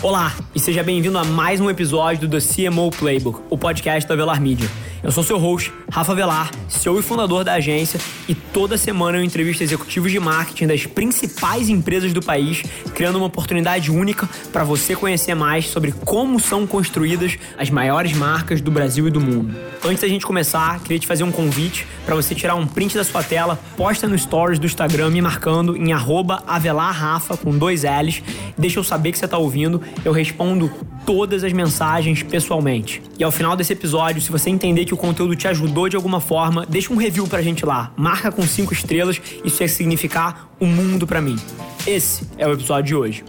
Olá e seja bem-vindo a mais um episódio do The CMO Playbook, o podcast da Velar Media. Eu sou seu host, Rafa Velar, CEO e fundador da agência, e toda semana eu entrevisto executivos de marketing das principais empresas do país, criando uma oportunidade única para você conhecer mais sobre como são construídas as maiores marcas do Brasil e do mundo. Antes da gente começar, queria te fazer um convite para você tirar um print da sua tela, posta no stories do Instagram me marcando em avelarrafa com dois L's, deixa eu saber que você está ouvindo, eu respondo todas as mensagens pessoalmente. E ao final desse episódio, se você entender que o conteúdo te ajudou de alguma forma, deixa um review pra gente lá. Marca com cinco estrelas, isso ia significar o um mundo para mim. Esse é o episódio de hoje.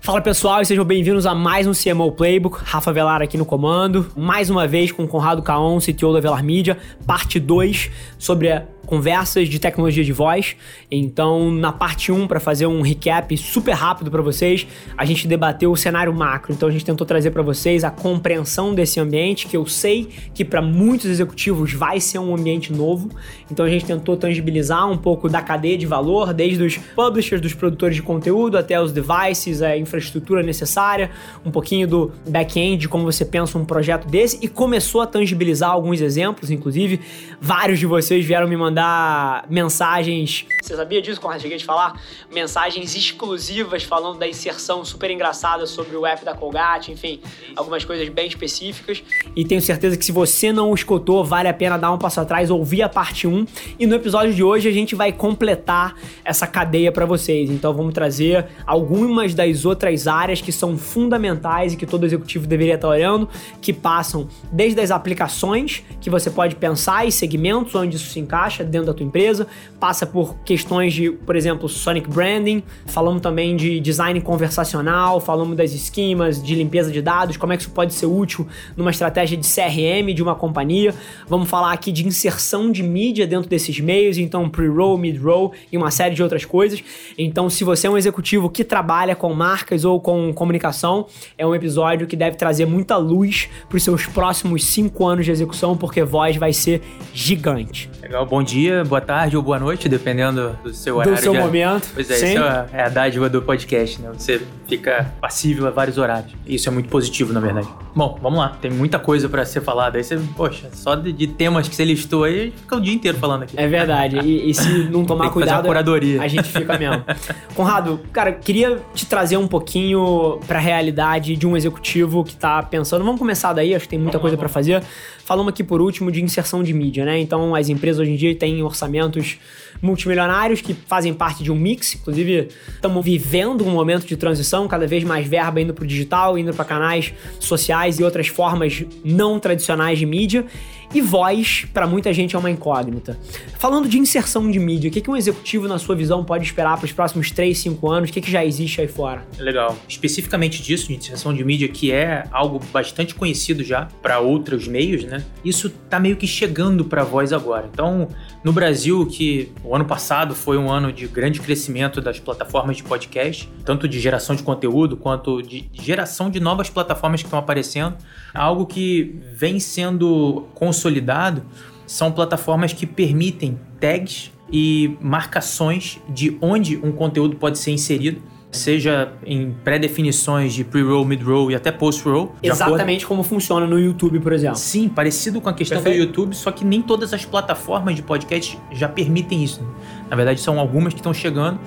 Fala pessoal e sejam bem-vindos a mais um CMO Playbook. Rafa Velar aqui no comando. Mais uma vez com Conrado Caon, CTO da Velar Media, parte 2 sobre a conversas de tecnologia de voz. Então, na parte 1, para fazer um recap super rápido para vocês, a gente debateu o cenário macro. Então, a gente tentou trazer para vocês a compreensão desse ambiente, que eu sei que para muitos executivos vai ser um ambiente novo. Então, a gente tentou tangibilizar um pouco da cadeia de valor, desde os publishers, dos produtores de conteúdo, até os devices, a infraestrutura necessária, um pouquinho do back-end, como você pensa um projeto desse, e começou a tangibilizar alguns exemplos, inclusive vários de vocês vieram me mandar mandar mensagens. Você sabia disso, quando eu cheguei a te falar? Mensagens exclusivas falando da inserção super engraçada sobre o app da Colgate, enfim, algumas coisas bem específicas. E tenho certeza que se você não escutou, vale a pena dar um passo atrás, ouvir a parte 1. E no episódio de hoje a gente vai completar essa cadeia para vocês. Então vamos trazer algumas das outras áreas que são fundamentais e que todo executivo deveria estar olhando, que passam desde as aplicações que você pode pensar e segmentos onde isso se encaixa, dentro da tua empresa, passa por questões de, por exemplo, Sonic Branding, falamos também de design conversacional, falamos das esquemas, de limpeza de dados, como é que isso pode ser útil numa estratégia de CRM de uma companhia. Vamos falar aqui de inserção de mídia dentro desses meios, então pre-roll, mid-roll e uma série de outras coisas. Então, se você é um executivo que trabalha com marcas ou com comunicação, é um episódio que deve trazer muita luz para os seus próximos cinco anos de execução, porque voz vai ser gigante. Legal, bom dia, boa tarde ou boa noite, dependendo do seu horário. Do seu de... momento. Pois é, Sim. isso é a dádiva do podcast, né? Você fica passível a vários horários. Isso é muito positivo, na verdade. Bom, vamos lá. Tem muita coisa para ser falada. Aí você, poxa, só de, de, temas que você listou aí, fica o dia inteiro falando aqui. É verdade. E, e se não tomar cuidado, a, a gente fica mesmo. Conrado, cara, queria te trazer um pouquinho pra realidade de um executivo que tá pensando. Vamos começar daí, acho que tem muita vamos coisa para fazer. Falamos aqui por último de inserção de mídia, né? Então as empresas hoje em dia têm orçamentos multimilionários que fazem parte de um mix. Inclusive, estamos vivendo um momento de transição, cada vez mais verba indo para o digital, indo para canais sociais e outras formas não tradicionais de mídia. E voz, para muita gente, é uma incógnita. Falando de inserção de mídia, o que, que um executivo, na sua visão, pode esperar para os próximos 3, 5 anos? O que, que já existe aí fora? Legal. Especificamente disso, de inserção de mídia, que é algo bastante conhecido já para outros meios, né? Isso tá meio que chegando para voz agora. Então, no Brasil, que o ano passado foi um ano de grande crescimento das plataformas de podcast, tanto de geração de conteúdo quanto de geração de novas plataformas que estão aparecendo. Algo que vem sendo consolidado são plataformas que permitem tags e marcações de onde um conteúdo pode ser inserido seja em pré-definições de pre-roll, mid-roll e até post-roll. Exatamente como funciona no YouTube, por exemplo. Sim, parecido com a questão Perfeito. do YouTube, só que nem todas as plataformas de podcast já permitem isso. Na verdade, são algumas que estão chegando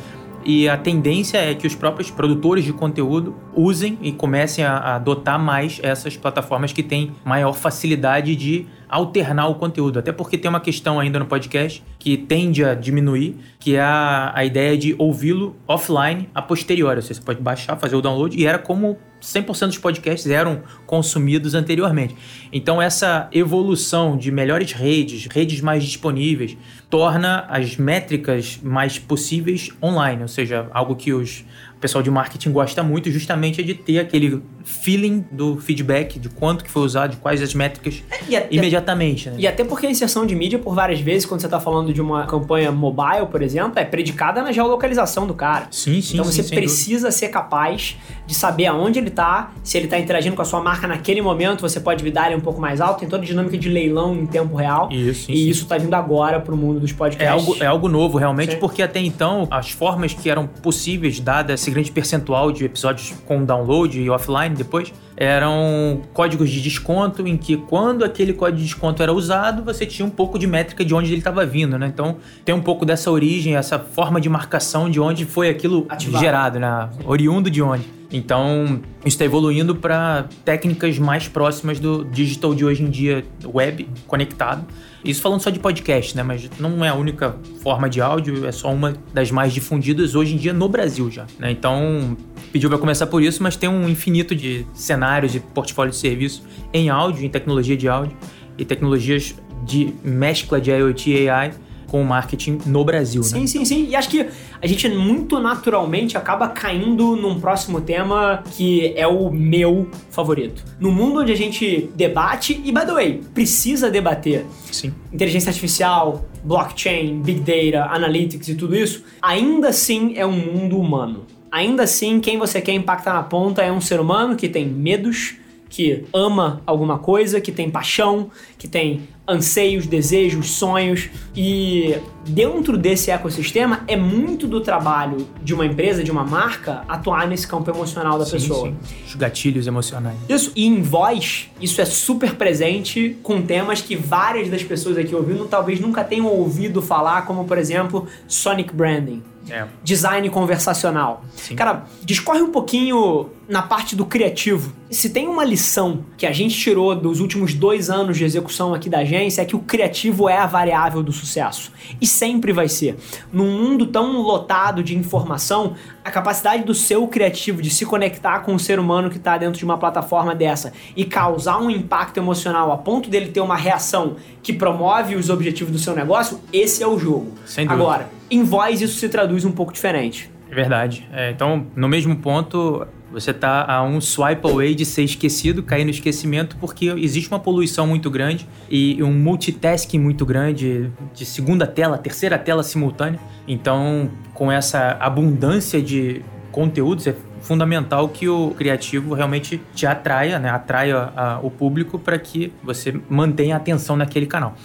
e a tendência é que os próprios produtores de conteúdo usem e comecem a adotar mais essas plataformas que têm maior facilidade de alternar o conteúdo. Até porque tem uma questão ainda no podcast que tende a diminuir, que é a, a ideia de ouvi-lo offline a posteriori. Ou seja, você pode baixar, fazer o download, e era como 100% dos podcasts eram consumidos anteriormente. Então, essa evolução de melhores redes, redes mais disponíveis, torna as métricas mais possíveis online, ou seja, algo que os pessoal de marketing gosta muito justamente é de ter aquele feeling do feedback, de quanto que foi usado, de quais as métricas é, até, imediatamente. Né? E até porque a inserção de mídia, por várias vezes, quando você está falando de uma campanha mobile, por exemplo, é predicada na geolocalização do cara. Sim, sim. Então você sim, precisa ser capaz de saber aonde ele tá, se ele tá interagindo com a sua marca naquele momento, você pode dar ele um pouco mais alto, tem toda a dinâmica de leilão em tempo real. Isso, sim, e isso tá vindo agora pro mundo dos podcasts. É algo, é algo novo, realmente, porque até então as formas que eram possíveis, dada esse grande percentual de episódios com download e offline depois, eram códigos de desconto em que quando aquele código de desconto era usado, você tinha um pouco de métrica de onde ele estava vindo, né? Então tem um pouco dessa origem, essa forma de marcação de onde foi aquilo Ativado. gerado, né? Oriundo de onde. Então, isso está evoluindo para técnicas mais próximas do digital de hoje em dia, web, conectado. Isso falando só de podcast, né? Mas não é a única forma de áudio, é só uma das mais difundidas hoje em dia no Brasil já. Né? Então, pediu para começar por isso, mas tem um infinito de cenários e portfólio de serviço em áudio, em tecnologia de áudio e tecnologias de mescla de IoT e AI com o marketing no Brasil, Sim, né? sim, sim. E acho que a gente muito naturalmente acaba caindo num próximo tema que é o meu favorito. No mundo onde a gente debate, e by the way, precisa debater Sim. inteligência artificial, blockchain, big data, analytics e tudo isso, ainda assim é um mundo humano. Ainda assim, quem você quer impactar na ponta é um ser humano que tem medos, que ama alguma coisa, que tem paixão, que tem anseios, desejos, sonhos e dentro desse ecossistema é muito do trabalho de uma empresa, de uma marca atuar nesse campo emocional da Sim, pessoa. sim. Os gatilhos emocionais. Isso. E em voz, isso é super presente com temas que várias das pessoas aqui ouvindo talvez nunca tenham ouvido falar, como por exemplo, Sonic Branding. É. Design conversacional. Sim. Cara, discorre um pouquinho na parte do criativo. Se tem uma lição que a gente tirou dos últimos dois anos de execução aqui da agência, é que o criativo é a variável do sucesso. E sempre vai ser. Num mundo tão lotado de informação, a capacidade do seu criativo de se conectar com o ser humano que está dentro de uma plataforma dessa e causar um impacto emocional a ponto dele ter uma reação que promove os objetivos do seu negócio, esse é o jogo. Sem dúvida. Agora, em voz isso se traduz um pouco diferente. É verdade. É, então, no mesmo ponto, você tá a um swipe away de ser esquecido, cair no esquecimento, porque existe uma poluição muito grande e um multitasking muito grande de segunda tela, terceira tela simultânea. Então, com essa abundância de conteúdos, é fundamental que o criativo realmente te atraia, né? atraia a- o público para que você mantenha a atenção naquele canal.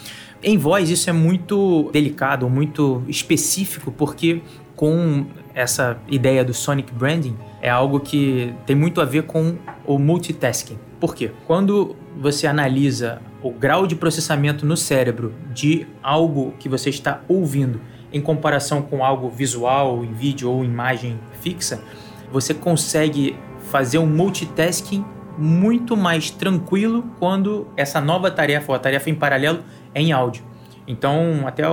Em voz, isso é muito delicado, muito específico, porque com essa ideia do Sonic Branding, é algo que tem muito a ver com o multitasking. Por quê? Quando você analisa o grau de processamento no cérebro de algo que você está ouvindo em comparação com algo visual, em vídeo ou imagem fixa, você consegue fazer um multitasking muito mais tranquilo quando essa nova tarefa, ou a tarefa em paralelo, é em áudio. Então, até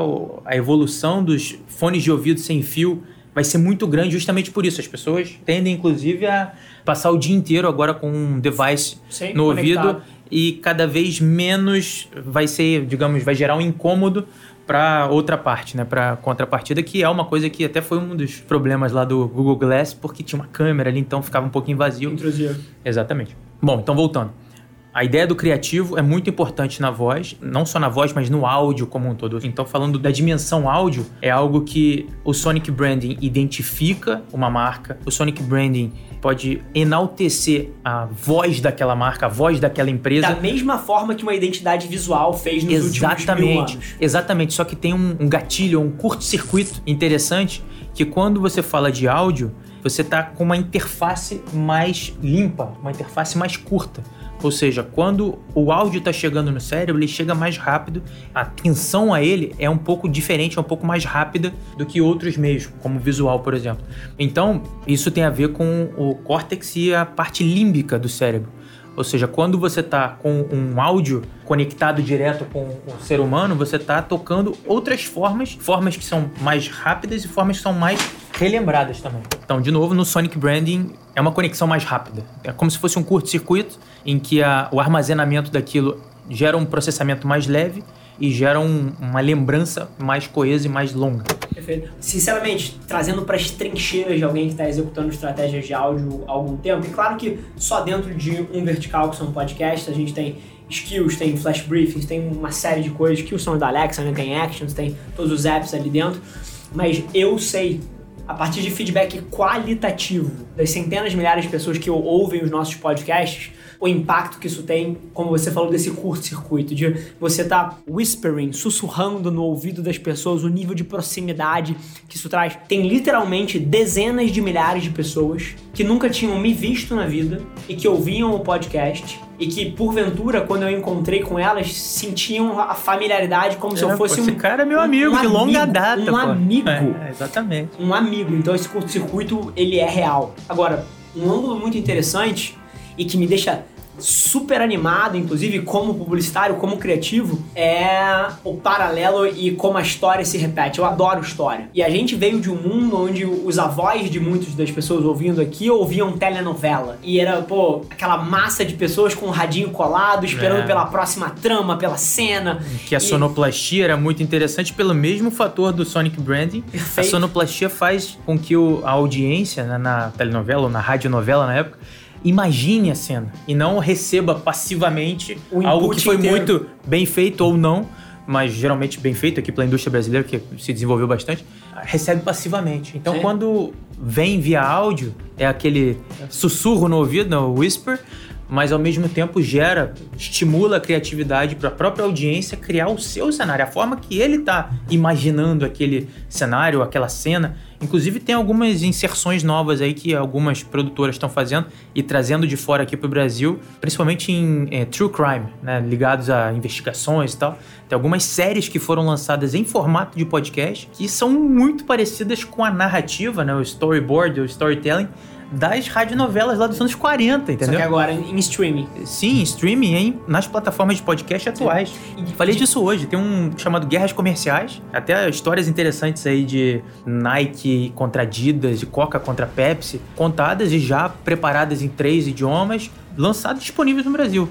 a evolução dos fones de ouvido sem fio vai ser muito grande justamente por isso. As pessoas tendem, inclusive, a passar o dia inteiro agora com um device no conectado. ouvido e cada vez menos vai ser, digamos, vai gerar um incômodo para outra parte, né, para contrapartida, que é uma coisa que até foi um dos problemas lá do Google Glass, porque tinha uma câmera ali, então ficava um pouquinho vazio. Intrusivo. Exatamente. Bom, então voltando. A ideia do criativo é muito importante na voz, não só na voz, mas no áudio como um todo. Então, falando da dimensão áudio, é algo que o Sonic Branding identifica uma marca, o Sonic Branding pode enaltecer a voz daquela marca, a voz daquela empresa. Da mesma forma que uma identidade visual fez nos últimos mil Exatamente, anos. exatamente. Só que tem um, um gatilho, um curto-circuito interessante, que quando você fala de áudio, você tá com uma interface mais limpa, uma interface mais curta. Ou seja, quando o áudio está chegando no cérebro, ele chega mais rápido, a atenção a ele é um pouco diferente, é um pouco mais rápida do que outros meios, como visual, por exemplo. Então, isso tem a ver com o córtex e a parte límbica do cérebro. Ou seja, quando você está com um áudio conectado direto com o ser humano, você está tocando outras formas, formas que são mais rápidas e formas que são mais relembradas também. Então, de novo, no Sonic Branding é uma conexão mais rápida. É como se fosse um curto-circuito em que a- o armazenamento daquilo gera um processamento mais leve e gera um- uma lembrança mais coesa e mais longa. Perfeito. Sinceramente, trazendo para as trincheiras de alguém que está executando estratégias de áudio há algum tempo, e claro que só dentro de um vertical, que são podcasts, a gente tem skills, tem flash briefings, tem uma série de coisas. Skills são da Alexa, né? tem actions, tem todos os apps ali dentro. Mas eu sei, a partir de feedback qualitativo das centenas de milhares de pessoas que ouvem os nossos podcasts, o impacto que isso tem, como você falou desse curto-circuito, de você tá whispering, sussurrando no ouvido das pessoas, o nível de proximidade que isso traz. Tem literalmente dezenas de milhares de pessoas que nunca tinham me visto na vida e que ouviam o podcast e que, porventura, quando eu encontrei com elas, sentiam a familiaridade como é, se eu fosse pô, um. Esse cara é meu amigo, um de amigo, longa data. Um pô. amigo. É, exatamente. Um amigo. Então esse curto-circuito, ele é real. Agora, um ângulo muito interessante e que me deixa super animado, inclusive como publicitário, como criativo, é o paralelo e como a história se repete. Eu adoro história. E a gente veio de um mundo onde os avós de muitas das pessoas ouvindo aqui ouviam telenovela. E era, pô, aquela massa de pessoas com o radinho colado, esperando é. pela próxima trama, pela cena. Que a e... sonoplastia era muito interessante pelo mesmo fator do Sonic Branding. Perfeito. A sonoplastia faz com que o, a audiência né, na telenovela ou na radionovela na época imagine a cena e não receba passivamente algo que foi inteiro. muito bem feito ou não, mas geralmente bem feito aqui pela indústria brasileira, que se desenvolveu bastante, recebe passivamente. Então, Sim. quando vem via áudio, é aquele sussurro no ouvido, no whisper, mas ao mesmo tempo gera, estimula a criatividade para a própria audiência criar o seu cenário, a forma que ele está imaginando aquele cenário, aquela cena. Inclusive tem algumas inserções novas aí que algumas produtoras estão fazendo e trazendo de fora aqui para o Brasil, principalmente em é, true crime, né, ligados a investigações e tal. Tem algumas séries que foram lançadas em formato de podcast que são muito parecidas com a narrativa, né, o storyboard, o storytelling das radionovelas lá dos anos 40, entendeu? Só que agora em streaming. Sim, em streaming, hein? nas plataformas de podcast atuais. E, Falei disso hoje, tem um chamado Guerras Comerciais, até histórias interessantes aí de Nike contra Adidas, de Coca contra Pepsi, contadas e já preparadas em três idiomas, lançadas disponíveis no Brasil.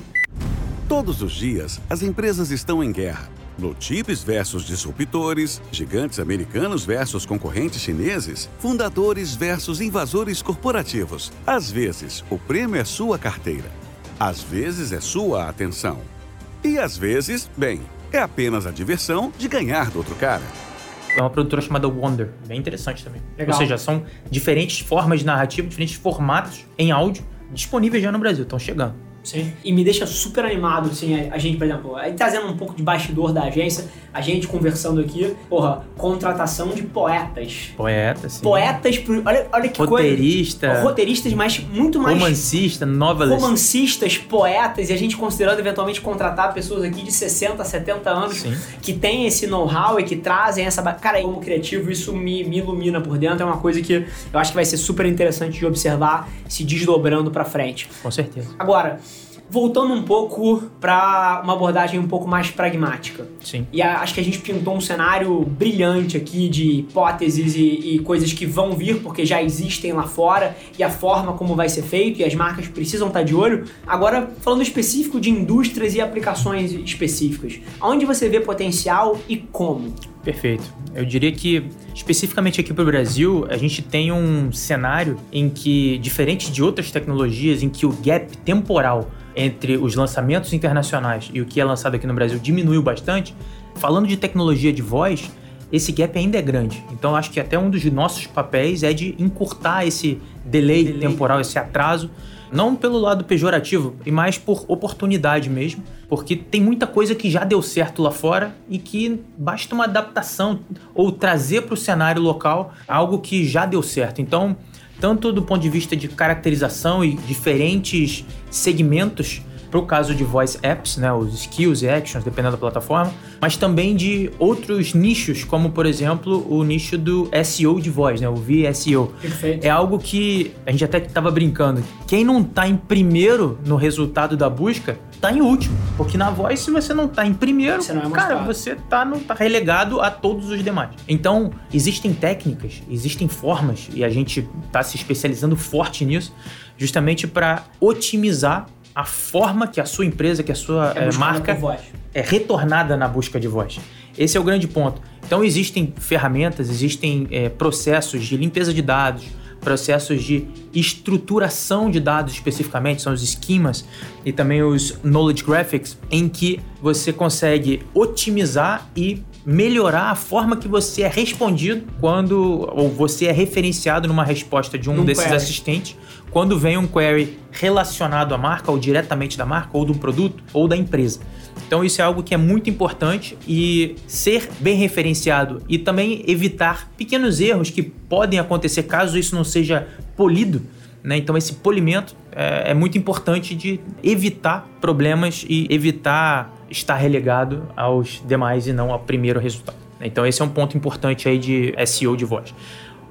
Todos os dias, as empresas estão em guerra Notípes versus disruptores, gigantes americanos versus concorrentes chineses, fundadores versus invasores corporativos. Às vezes, o prêmio é sua carteira. Às vezes, é sua atenção. E às vezes, bem, é apenas a diversão de ganhar do outro cara. É uma produtora chamada Wonder, bem interessante também. Legal. Ou seja, são diferentes formas de narrativa, diferentes formatos em áudio disponíveis já no Brasil, estão chegando. Sim. E me deixa super animado, assim, a, gente, por exemplo, aí trazendo um pouco de bastidor da agência, a gente conversando aqui, porra, contratação de poetas. Poetas, sim. Poetas, pro, olha, olha que Roteirista, coisa. Roteiristas, mas muito mais... Romancista, novelist. Romancistas, poetas, e a gente considerando eventualmente contratar pessoas aqui de 60, 70 anos sim. que têm esse know-how e que trazem essa... Cara, como criativo, isso me, me ilumina por dentro, é uma coisa que eu acho que vai ser super interessante de observar se desdobrando pra frente. Com certeza. Agora voltando um pouco para uma abordagem um pouco mais pragmática. Sim. E acho que a gente pintou um cenário brilhante aqui de hipóteses e, e, coisas que vão vir porque já existem lá fora e a forma como vai ser feito e as marcas precisam estar de olho. Agora, falando específico de indústrias e aplicações específicas, aonde você vê potencial e como? Perfeito. Eu diria que, especificamente aqui para o Brasil, a gente tem um cenário em que, diferente de outras tecnologias, em que o gap temporal entre os lançamentos internacionais e o que é lançado aqui no Brasil diminuiu bastante, falando de tecnologia de voz, esse gap ainda é grande. Então acho que até um dos nossos papéis é de encurtar esse delay, delay. temporal, esse atraso, não pelo lado pejorativo, e mais por oportunidade mesmo, porque tem muita coisa que já deu certo lá fora e que basta uma adaptação ou trazer para o cenário local algo que já deu certo. Então, tanto do ponto de vista de caracterização e diferentes segmentos para o caso de voice apps, né, os skills e actions, dependendo da plataforma, mas também de outros nichos, como por exemplo o nicho do SEO de voz, né, o VSEO. Perfeito. É algo que a gente até estava brincando. Quem não está em primeiro no resultado da busca, está em último. Porque na voz, se você não está em primeiro, você é cara, você está tá relegado a todos os demais. Então, existem técnicas, existem formas, e a gente está se especializando forte nisso, justamente para otimizar a forma que a sua empresa, que a sua é, marca é retornada na busca de voz. Esse é o grande ponto. Então existem ferramentas, existem é, processos de limpeza de dados, processos de estruturação de dados especificamente, são os esquemas e também os knowledge graphics, em que você consegue otimizar e melhorar a forma que você é respondido quando ou você é referenciado numa resposta de um Num desses assistentes quando vem um query relacionado à marca ou diretamente da marca ou do produto ou da empresa. Então isso é algo que é muito importante e ser bem referenciado e também evitar pequenos erros que podem acontecer caso isso não seja polido. Né? Então esse polimento é, é muito importante de evitar problemas e evitar estar relegado aos demais e não ao primeiro resultado. Então esse é um ponto importante aí de SEO de voz.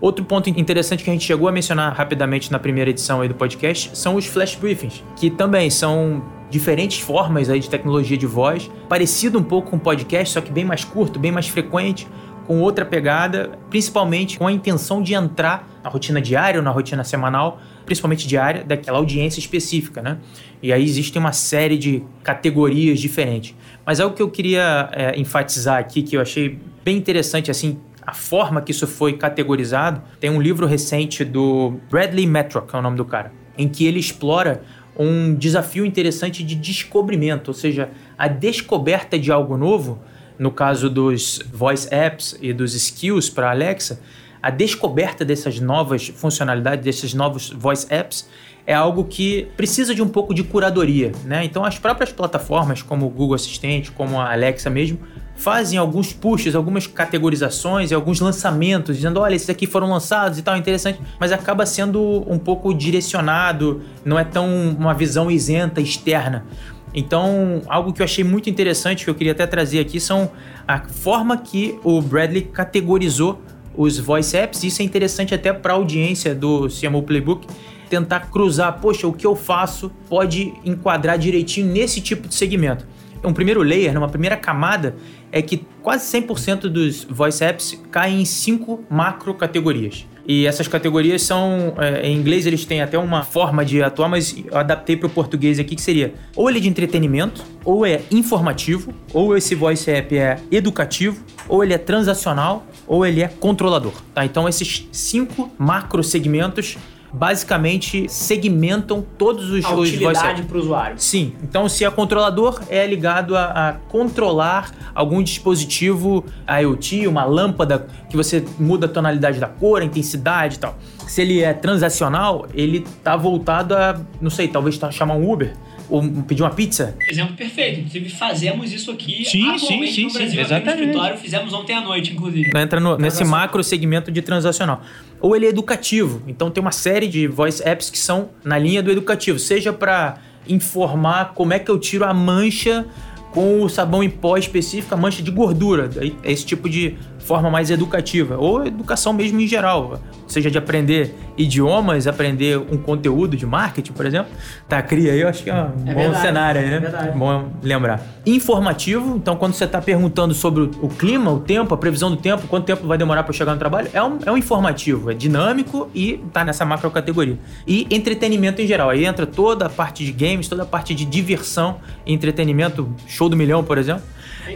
Outro ponto interessante que a gente chegou a mencionar rapidamente na primeira edição aí do podcast são os flash briefings, que também são diferentes formas aí de tecnologia de voz, parecido um pouco com podcast, só que bem mais curto, bem mais frequente, com outra pegada, principalmente com a intenção de entrar na rotina diária ou na rotina semanal, principalmente diária, daquela audiência específica, né? E aí existe uma série de categorias diferentes. Mas algo que eu queria é, enfatizar aqui, que eu achei bem interessante, assim, a forma que isso foi categorizado, tem um livro recente do Bradley Metrock, que é o nome do cara, em que ele explora um desafio interessante de descobrimento, ou seja, a descoberta de algo novo, no caso dos voice apps e dos skills para Alexa, a descoberta dessas novas funcionalidades, desses novos voice apps, é algo que precisa de um pouco de curadoria, né? Então as próprias plataformas, como o Google Assistente, como a Alexa mesmo, fazem alguns pushes, algumas categorizações e alguns lançamentos, dizendo, olha, esses aqui foram lançados e tal, interessante, mas acaba sendo um pouco direcionado, não é tão uma visão isenta, externa. Então, algo que eu achei muito interessante, que eu queria até trazer aqui, são a forma que o Bradley categorizou os voice apps. Isso é interessante até para a audiência do CMO Playbook, tentar cruzar, poxa, o que eu faço pode enquadrar direitinho nesse tipo de segmento um primeiro layer, uma primeira camada, é que quase 100% dos voice apps caem em cinco macro categorias. E essas categorias são, é, em inglês eles têm até uma forma de atuar, mas eu adaptei para o português aqui que seria ou ele é de entretenimento, ou é informativo, ou esse voice app é educativo, ou ele é transacional, ou ele é controlador. Tá? Então esses cinco macro segmentos basicamente segmentam todos os, a utilidade para o usuário. Sim. Então, se é controlador, é ligado a, a, controlar algum dispositivo IoT, uma lâmpada que você muda a tonalidade da cor, a intensidade e tal. Se ele é transacional, ele está voltado a, não sei, talvez tá, chamar um Uber ou pedir uma pizza. Exemplo perfeito. Inclusive, fazemos isso aqui sim, atualmente sim, sim, no Brasil, sim, exatamente. no escritório. Fizemos ontem à noite, inclusive. Entra no, nesse macro segmento de transacional. Ou ele é educativo. Então, tem uma série de voice apps que são na linha do educativo. Seja para informar como é que eu tiro a mancha com o sabão em pó específico, a mancha de gordura. É esse tipo de forma mais educativa, ou educação mesmo em geral, seja de aprender idiomas, aprender um conteúdo de marketing, por exemplo. Tá, cria aí, eu acho que é um é bom verdade, cenário né? É verdade. Bom lembrar. Informativo, então quando você está perguntando sobre o clima, o tempo, a previsão do tempo, quanto tempo vai demorar para chegar no trabalho, é um, é um informativo, é dinâmico e tá nessa macro categoria. E entretenimento em geral, aí entra toda a parte de games, toda a parte de diversão entretenimento, show do milhão, por exemplo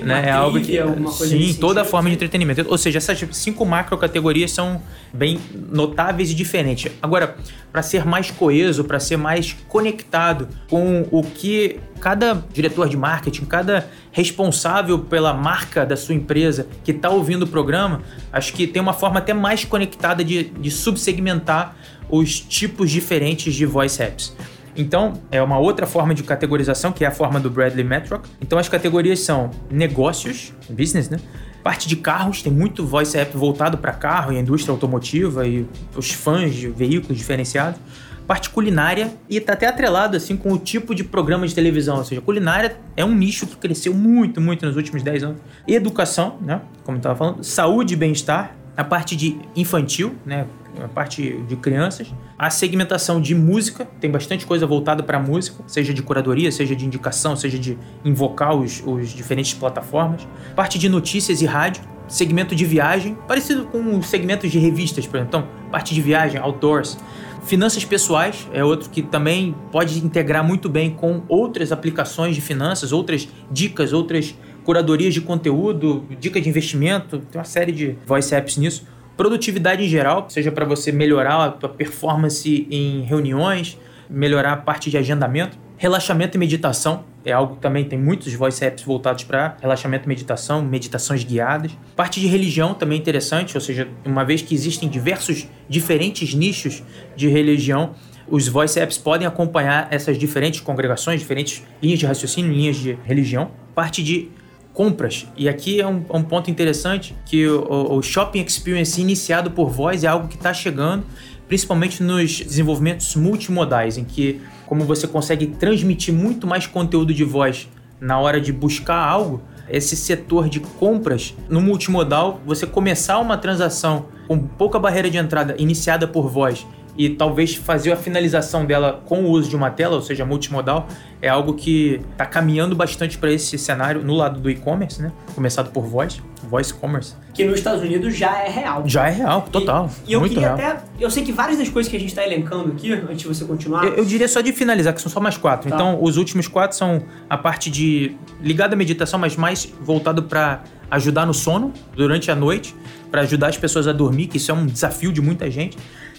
né? É algo que sim, toda a forma de entretenimento. Ou seja, essas cinco macro categorias são bem notáveis e diferentes. Agora, para ser mais coeso, para ser mais conectado com o que cada diretor de marketing, cada responsável pela marca da sua empresa que está ouvindo o programa, acho que tem uma forma até mais conectada de, de subsegmentar os tipos diferentes de voice apps. Então, é uma outra forma de categorização, que é a forma do Bradley Metrock. Então, as categorias são negócios, business, né? Parte de carros, tem muito voice app voltado para carro e indústria automotiva e os fãs de veículos diferenciados. Parte culinária e está até atrelado assim com o tipo de programa de televisão, ou seja, culinária é um nicho que cresceu muito, muito nos últimos 10 anos. Educação, né? Como eu estava falando, saúde e bem-estar, a parte de infantil, né? a parte de crianças. A segmentação de música, tem bastante coisa voltada para música, seja de curadoria, seja de indicação, seja de invocar os, os diferentes plataformas. Parte de notícias e rádio, segmento de viagem, parecido com os segmentos de revistas, por exemplo. Então, parte de viagem, outdoors. Finanças pessoais é outro que também pode integrar muito bem com outras aplicações de finanças, outras dicas, outras curadorias de conteúdo, dicas de investimento, tem uma série de voice apps nisso Produtividade em geral, seja para você melhorar a tua performance em reuniões, melhorar a parte de agendamento. Relaxamento e meditação é algo que também tem muitos voice apps voltados para relaxamento e meditação, meditações guiadas. Parte de religião também é interessante, ou seja, uma vez que existem diversos diferentes nichos de religião, os voice apps podem acompanhar essas diferentes congregações, diferentes linhas de raciocínio, linhas de religião. Parte de compras. E aqui é um, um ponto interessante que o, o, shopping experience iniciado por voz é algo que está chegando, principalmente nos desenvolvimentos multimodais, em que como você consegue transmitir muito mais conteúdo de voz na hora de buscar algo, esse setor de compras no multimodal, você começar uma transação com pouca barreira de entrada iniciada por voz e talvez fazer a finalização dela com o uso de uma tela, ou seja, multimodal, é algo que está caminhando bastante para esse cenário no lado do e-commerce, né? Começado por voice, voice commerce. Que nos Estados Unidos já é real. Já é real, total. E, e eu queria real. até. Eu sei que várias das coisas que a gente está elencando aqui, antes de você continuar. Eu, eu, diria só de finalizar, que são só mais quatro. Tá. Então, os últimos quatro são a parte de ligada à meditação, mas mais voltado para ajudar no sono durante a noite, para ajudar as pessoas a dormir, que isso é um desafio de muita gente.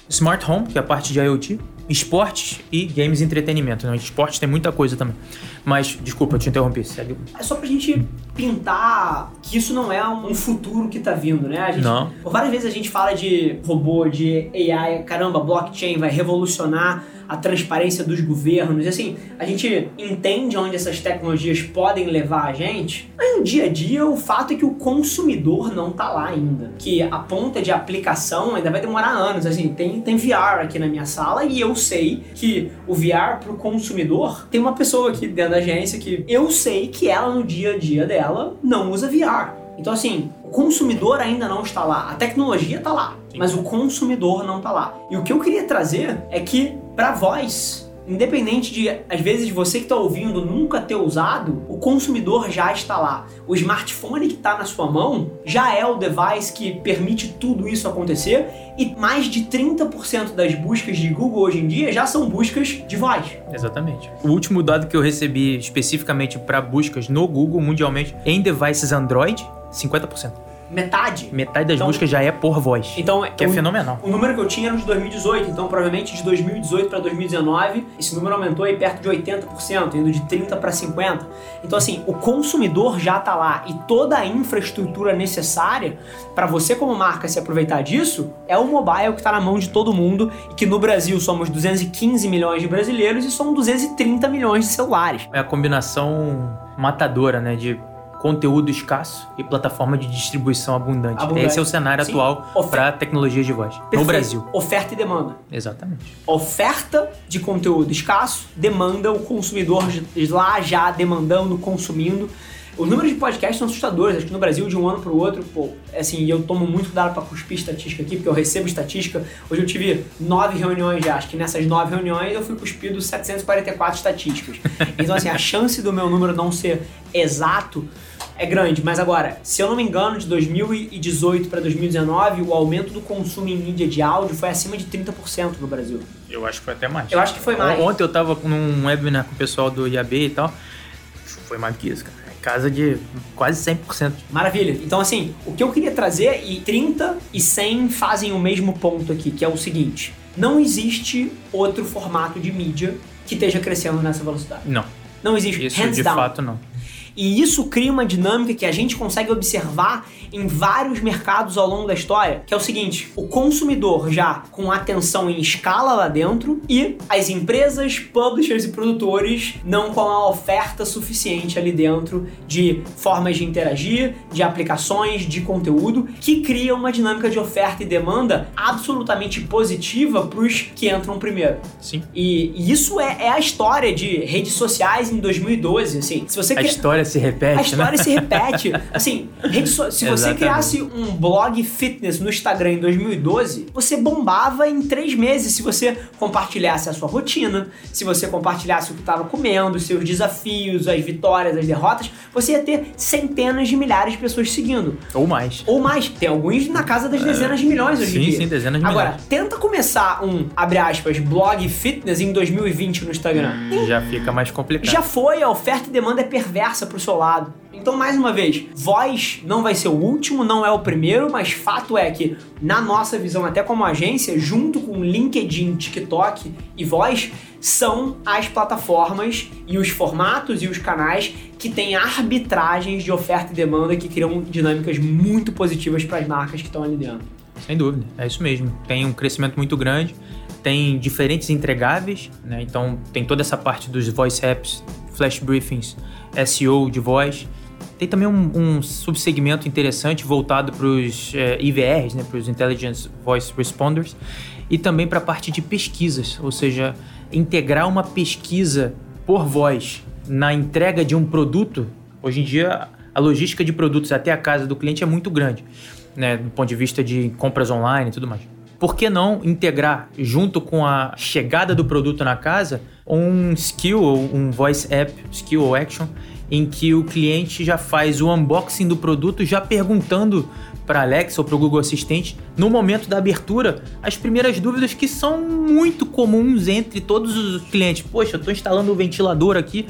Smart Home, que é a parte de IoT, esportes e games e entretenimento. Né? Esportes tem muita coisa também. Mas, desculpa, eu te interrompi. Segue. É só pra gente pintar que isso não é um futuro que tá vindo, né? Gente, não. Várias vezes a gente fala de robô, de AI, caramba, blockchain vai revolucionar a transparência dos governos. Assim, a gente entende onde essas tecnologias podem levar a gente, mas no dia a dia o fato é que o consumidor não tá lá ainda. Que a ponta de aplicação ainda vai demorar anos. Assim, tem, tem VR aqui na minha sala e eu sei que o VR pro consumidor tem uma pessoa aqui dentro da agência que eu sei que ela no dia a dia dela não usa VR. Então, assim, o consumidor ainda não está lá. A tecnologia está lá, mas o consumidor não está lá. E o que eu queria trazer é que, para voz, independente de, às vezes, você que está ouvindo nunca ter usado, o consumidor já está lá. O smartphone que está na sua mão já é o device que permite tudo isso acontecer e mais de 30% das buscas de Google hoje em dia já são buscas de voz. Exatamente. O último dado que eu recebi especificamente para buscas no Google mundialmente em devices Android, 50% metade. Metade das então, buscas já é por voz. Então, que é fenomenal. O número que eu tinha era de 2018, então provavelmente de 2018 para 2019, esse número aumentou aí perto de 80%, indo de 30 para 50. Então assim, o consumidor já está lá e toda a infraestrutura necessária para você como marca se aproveitar disso é o mobile que está na mão de todo mundo e que no Brasil somos 215 milhões de brasileiros e são 230 milhões de celulares. É a combinação matadora, né, de conteúdo escasso e plataforma de distribuição abundante. abundante. Esse é o cenário Sim. atual para tecnologia de voz Perfeito. no Brasil. Oferta e demanda. Exatamente. Oferta de conteúdo escasso, demanda o consumidor lá já demandando, consumindo. Os números de podcast são assustadores. Acho que no Brasil, de um ano para o outro, pô, assim, eu tomo muito cuidado para cuspir estatística aqui, porque eu recebo estatística. Hoje eu tive nove reuniões já. Acho que nessas nove reuniões eu fui cuspido 744 estatísticas. Então, assim, a chance do meu número não ser exato é grande. Mas agora, se eu não me engano, de 2018 para 2019, o aumento do consumo em mídia de áudio foi acima de 30% no Brasil. Eu acho que foi até mais. Eu acho que foi mais. Ontem eu tava num webinar com o pessoal do IAB e tal. Foi mais do que isso, cara casa de quase 100%. Maravilha. Então, assim, o que eu queria trazer, e 30 e 100 fazem o mesmo ponto aqui, que é o seguinte: não existe outro formato de mídia que esteja crescendo nessa velocidade. Não. Não existe. Isso Hands de down. fato não. E isso cria uma dinâmica que a gente consegue observar em vários mercados ao longo da história, que é o seguinte: o consumidor já com atenção em escala lá dentro e as empresas, publishers e produtores não com a oferta suficiente ali dentro de formas de interagir, de aplicações, de conteúdo, que cria uma dinâmica de oferta e demanda absolutamente positiva para os que entram primeiro. Sim. E, e isso é, é, a história de redes sociais em 2012. Assim, se você a história se repete. A história né? se repete. Assim, so... se você criasse um blog fitness no Instagram em 2012, você bombava em três meses se você compartilhasse a sua rotina, se você compartilhasse o que estava comendo, seus desafios, as vitórias, as derrotas, você ia ter centenas de milhares de pessoas seguindo. Ou mais. Ou mais. Tem alguns na casa das dezenas de milhões hoje sim, em dia. Sim, sim, dezenas de Agora, milhões. Agora, tenta começar um, abre aspas, blog fitness em 2020 no Instagram. Hum, já fica mais complicado. Já foi, a oferta e demanda é perversa pro seu lado. Então, mais uma vez, voz não vai ser o último, não é o primeiro, mas fato é que, na nossa visão, até como agência, junto com LinkedIn, TikTok e voz, são as plataformas e os formatos e os canais que têm arbitragens de oferta e demanda que criam dinâmicas muito positivas para as marcas que estão ali dentro. Sem dúvida, é isso mesmo. Tem um crescimento muito grande, tem diferentes entregáveis, né? então tem toda essa parte dos voice apps, flash briefings, SEO de voz tem também um, um subsegmento interessante voltado para os é, IVRs, né, para os Intelligence Voice Responders, e também para a parte de pesquisas, ou seja, integrar uma pesquisa por voz na entrega de um produto. Hoje em dia, a logística de produtos até a casa do cliente é muito grande, né, do ponto de vista de compras online e tudo mais. Por que não integrar, junto com a chegada do produto na casa, um skill ou um voice app, skill ou action, em que o cliente já faz o unboxing do produto já perguntando para Alexa ou para o Google Assistente no momento da abertura as primeiras dúvidas que são muito comuns entre todos os clientes. Poxa, eu estou instalando o ventilador aqui,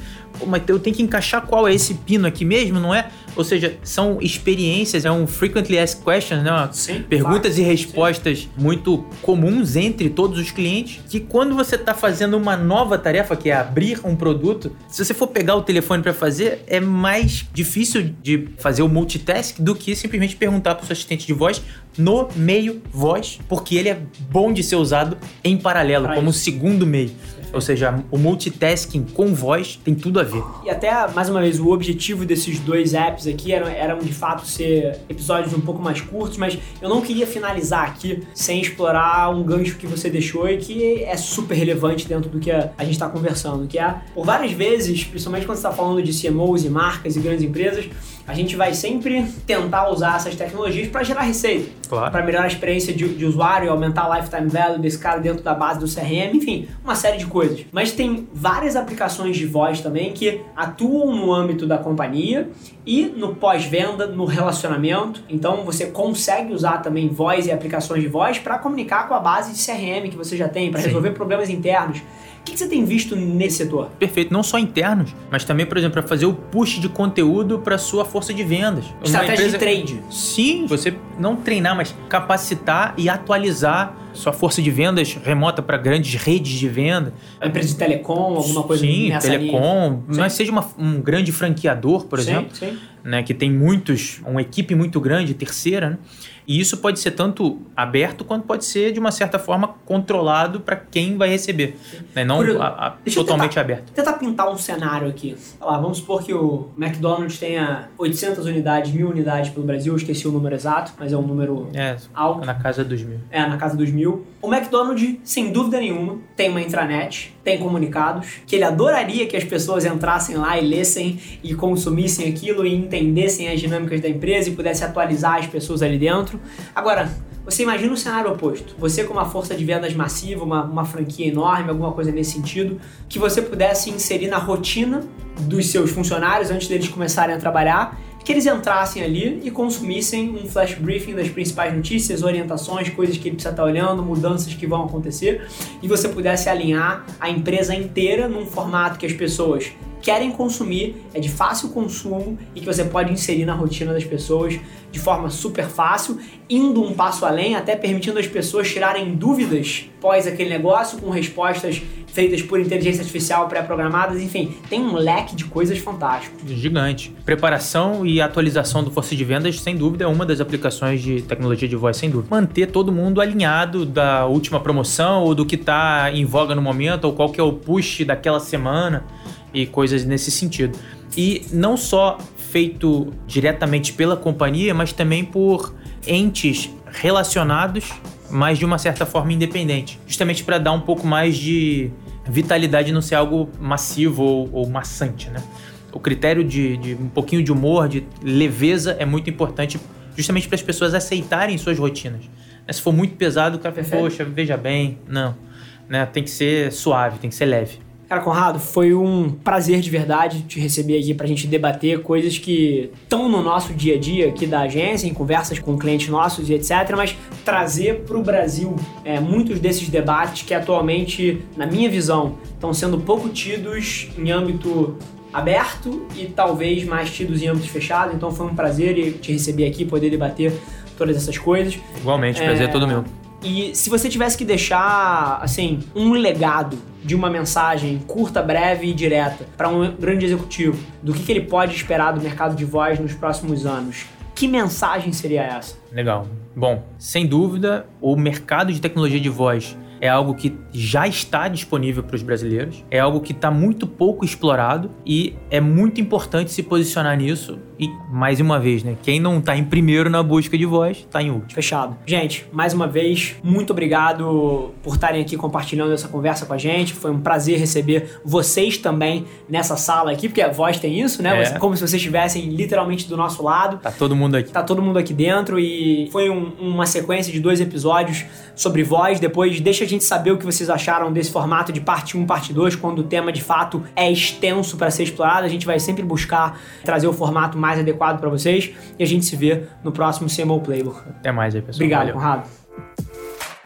mas eu tenho que encaixar qual é esse pino aqui mesmo, não é? Ou seja, são experiências, é um frequently asked questions, né? Sim, Perguntas claro, e respostas sim. muito comuns entre todos os clientes. Que quando você está fazendo uma nova tarefa, que é abrir um produto, se você for pegar o telefone para fazer, é mais difícil de fazer o multitask do que simplesmente perguntar para o seu assistente de voz no meio voz, porque ele é bom de ser usado em paralelo, pra como segundo meio. Ou seja, o multitasking com voz tem tudo a ver. E até, mais uma vez, o objetivo desses dois apps aqui eram, eram de fato ser episódios um pouco mais curtos, mas eu não queria finalizar aqui sem explorar um gancho que você deixou e que é super relevante dentro do que a, gente está conversando, que é, por várias vezes, principalmente quando você está falando de CMOs e marcas e grandes empresas, a gente vai sempre tentar usar essas tecnologias para gerar receita, claro. para melhorar a experiência de, de usuário, aumentar a lifetime value desse cara dentro da base do CRM, enfim, uma série de coisas. Mas tem várias aplicações de voz também que atuam no âmbito da companhia e no pós-venda, no relacionamento. Então você consegue usar também voz e aplicações de voz para comunicar com a base de CRM que você já tem, para resolver problemas internos que, que você tem visto nesse setor? Perfeito, não só internos, mas também, por exemplo, para fazer o push de conteúdo para sua força de vendas. Estratégia empresa... de trade. Sim, você não treinar, mas capacitar e atualizar sua força de vendas remota para grandes redes de venda. A empresa de telecom, alguma coisa sim, nessa telecom, linha. mas seja uma, um grande franqueador, por sim, exemplo, sim. Né, que tem muitos, uma equipe muito grande, terceira, né? E isso pode ser tanto aberto quanto pode ser, de uma certa forma, controlado para quem vai receber. Né? Não Por, a, a, totalmente tentar, aberto. Tentar pintar um cenário aqui. Lá, vamos supor que o McDonald's tenha 800 unidades, mil unidades pelo Brasil. Eu esqueci o número exato, mas é um número é, alto. Na casa dos mil. É, na casa dos mil. O McDonald's, sem dúvida nenhuma, tem uma intranet, tem comunicados, que ele adoraria que as pessoas entrassem lá e lessem e consumissem aquilo e entendessem as dinâmicas da empresa e pudessem atualizar as pessoas ali dentro. Agora, você imagina o cenário oposto. Você com uma força de vendas massiva, uma, uma franquia enorme, alguma coisa nesse sentido, que você pudesse inserir na rotina dos seus funcionários antes deles começarem a trabalhar que eles entrassem ali e consumissem um flash briefing das principais notícias, orientações, coisas que ele precisa estar olhando, mudanças que vão acontecer, e você pudesse alinhar a empresa inteira num formato que as pessoas querem consumir, é de fácil consumo e que você pode inserir na rotina das pessoas de forma super fácil, indo um passo além, até permitindo as pessoas tirarem dúvidas pós aquele negócio com respostas feitas por inteligência artificial pré-programadas, enfim, tem um leque de coisas fantástico. Gigante. Preparação e atualização do força de vendas, sem dúvida, é uma das aplicações de tecnologia de voz, sem dúvida. Manter todo mundo alinhado da última promoção ou do que está em voga no momento, ou qual que é o push daquela semana e coisas nesse sentido. E não só feito diretamente pela companhia, mas também por entes relacionados, mas de uma certa forma independente, justamente para dar um pouco mais de vitalidade não ser algo massivo ou, ou maçante, né? O critério de, de, um pouquinho de humor, de leveza é muito importante, justamente para as pessoas aceitarem suas rotinas. Se for muito pesado, o cara fala, poxa, veja bem, não. Né? Tem que ser suave, tem que ser leve. Cara, Conrado, foi um prazer de verdade te receber aqui pra gente debater coisas que estão no nosso dia a dia aqui da agência, em conversas com clientes nossos e etc., mas trazer pro Brasil é, muitos desses debates que atualmente, na minha visão, estão sendo pouco tidos em âmbito aberto e talvez mais tidos em âmbitos fechados. Então foi um prazer te receber aqui, poder debater todas essas coisas. Igualmente, prazer é todo meu. E se você tivesse que deixar, assim, um legado de uma mensagem curta, breve e direta para um grande executivo, do que, que ele pode esperar do mercado de voz nos próximos anos, que mensagem seria essa? Legal. Bom, sem dúvida, o mercado de tecnologia de voz é algo que já está disponível para os brasileiros, é algo que está muito pouco explorado e é muito importante se posicionar nisso. E, mais uma vez, né? Quem não está em primeiro na busca de voz, está em último. Fechado. Gente, mais uma vez, muito obrigado por estarem aqui compartilhando essa conversa com a gente. Foi um prazer receber vocês também nessa sala aqui, porque a voz tem isso, né? É. Como se vocês estivessem literalmente do nosso lado. Tá todo mundo aqui. Tá todo mundo aqui dentro e foi um, uma sequência de dois episódios sobre voz. Depois, deixa a gente saber o que vocês acharam desse formato de parte 1, parte 2, quando o tema de fato é extenso para ser explorado. A gente vai sempre buscar trazer o formato mais adequado para vocês e a gente se vê no próximo CMO Playbook. Até mais aí, pessoal. Obrigado, Valeu. Conrado.